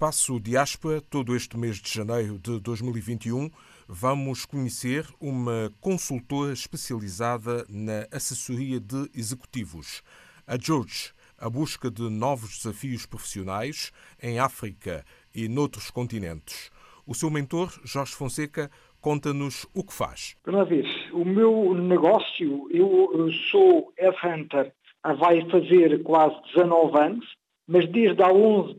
espaço Diáspora, todo este mês de janeiro de 2021, vamos conhecer uma consultora especializada na assessoria de executivos. A George, a busca de novos desafios profissionais em África e noutros continentes. O seu mentor, Jorge Fonseca, conta-nos o que faz. Uma vez, o meu negócio, eu sou headhunter, vai fazer quase 19 anos, mas desde há 11,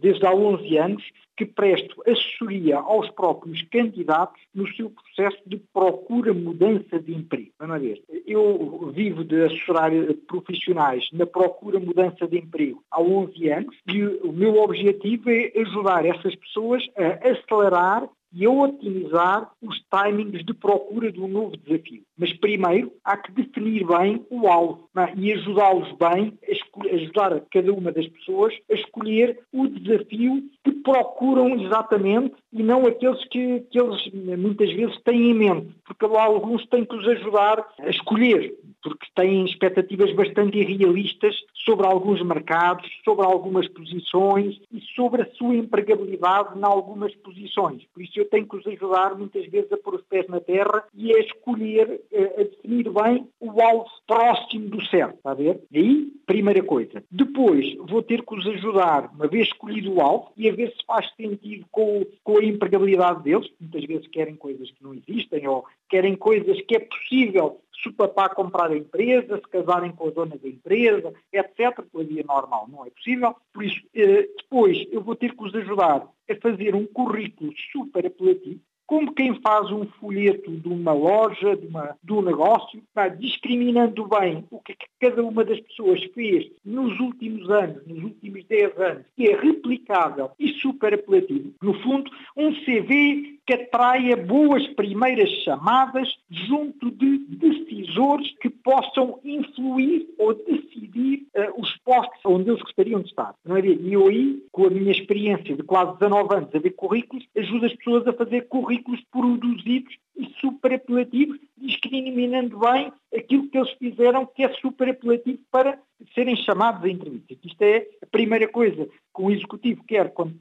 desde há 11 anos que presto assessoria aos próprios candidatos no seu processo de procura mudança de emprego. Vamos ver. Eu vivo de assessorar profissionais na procura mudança de emprego há 11 anos e o meu objetivo é ajudar essas pessoas a acelerar e a otimizar os timings de procura de um novo desafio. Mas primeiro há que definir bem o alvo é? e ajudá-los bem, a ajudar cada uma das pessoas a escolher o desafio que procuram exatamente e não aqueles que, que eles muitas vezes têm em mente, porque alguns têm que os ajudar a escolher porque têm expectativas bastante irrealistas sobre alguns mercados, sobre algumas posições e sobre a sua empregabilidade em algumas posições. Por isso eu tenho que os ajudar muitas vezes a pôr os pés na terra e a escolher, a definir bem o alvo próximo do certo, está a ver? Aí, primeira coisa. Depois vou ter que os ajudar, uma vez escolhido o alvo, e a ver se faz sentido com, com a empregabilidade deles. Muitas vezes querem coisas que não existem ou querem coisas que é possível se o papá comprar a empresa, se casarem com a dona da empresa, etc., pela via normal. Não é possível. Por isso, eh, depois eu vou ter que os ajudar a fazer um currículo super apelativo, como quem faz um folheto de uma loja, de, uma, de um negócio, está discriminando bem o que, é que cada uma das pessoas fez nos últimos anos, nos últimos 10 anos, que é replicável e super apelativo. No fundo, um CV que atraia boas primeiras chamadas junto de decisores que possam influir ou decidir uh, os postos onde eles gostariam de estar. Não é? E eu aí, com a minha experiência de quase 19 anos a ver currículos, ajudo as pessoas a fazer currículos produzidos e super apelativos, discriminando bem aquilo que eles fizeram que é super apelativo para serem chamados a entrevista. Isto é a primeira coisa que um executivo quer quando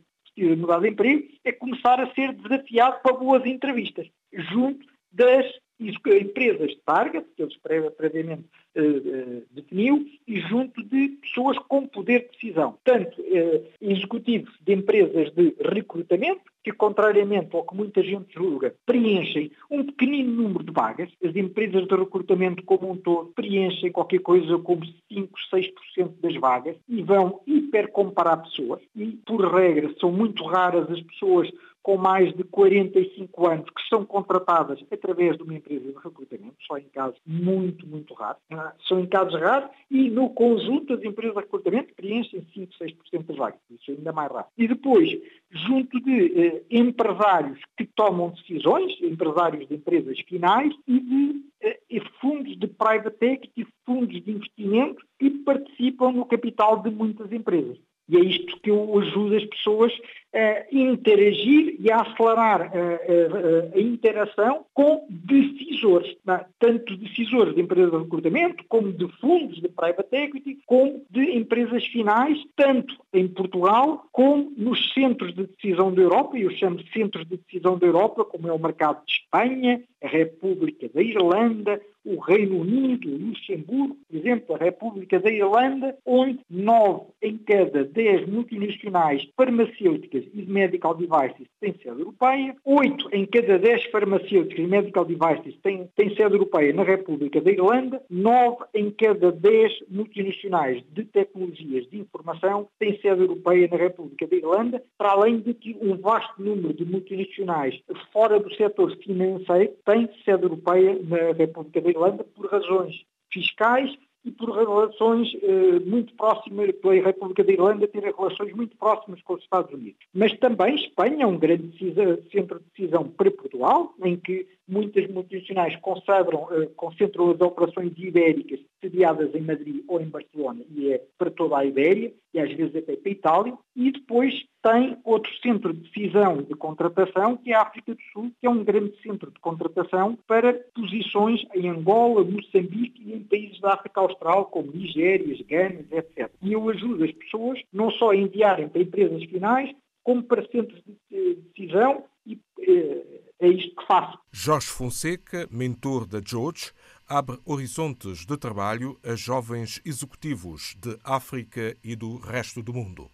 mudar de emprego, é começar a ser desafiado para boas entrevistas, junto das empresas de target, que eles previamente uh, uh, definiu, e junto de pessoas com poder de decisão. Tanto uh, executivos de empresas de recrutamento, que contrariamente ao que muita gente julga, preenchem um pequenino número de vagas. As empresas de recrutamento como um todo preenchem qualquer coisa como 5, 6% das vagas e vão hipercomparar pessoas. E, por regra, são muito raras as pessoas com mais de 45 anos que são contratadas através de uma empresa de recrutamento, só em casos muito, muito raros. Ah, são em casos raros e no conjunto as empresas de recrutamento preenchem 5, 6% das vagas. Isso é ainda mais raro. E depois, junto de eh, empresários que tomam decisões, empresários de empresas finais e de eh, fundos de private equity, fundos de investimento que participam no capital de muitas empresas. E é isto que eu ajudo as pessoas interagir e a acelerar a, a, a interação com decisores, é? tanto decisores de empresas de recrutamento, como de fundos de private equity, como de empresas finais, tanto em Portugal como nos centros de decisão da Europa, e eu chamo de centros de decisão da Europa, como é o mercado de Espanha, a República da Irlanda, o Reino Unido, Luxemburgo, por exemplo, a República da Irlanda, onde nove em cada dez multinacionais farmacêuticas e medical devices têm sede europeia, oito em cada dez farmacêuticas e medical devices têm, têm sede europeia na República da Irlanda, nove em cada dez multinacionais de tecnologias de informação têm sede europeia na República da Irlanda, para além de que um vasto número de multinacionais fora do setor financeiro têm sede europeia na República da Irlanda por razões fiscais e por relações eh, muito próximas, pela República da Irlanda ter relações muito próximas com os Estados Unidos. Mas também Espanha é um grande centro de decisão para Portugal, em que muitas multinacionais concentram, eh, concentram as operações ibéricas sediadas em Madrid ou em Barcelona, e é para toda a Ibéria, e às vezes até para a Itália, e depois tem outro centro de decisão de contratação, que é a África do Sul, que é um grande centro de contratação para posições em Angola, Moçambique e em da África Austral, como Nigérias, Gana, etc. E eu ajudo as pessoas não só a enviarem para empresas finais, como para centros de decisão e é isto que faço. Jorge Fonseca, mentor da George, abre horizontes de trabalho a jovens executivos de África e do resto do mundo.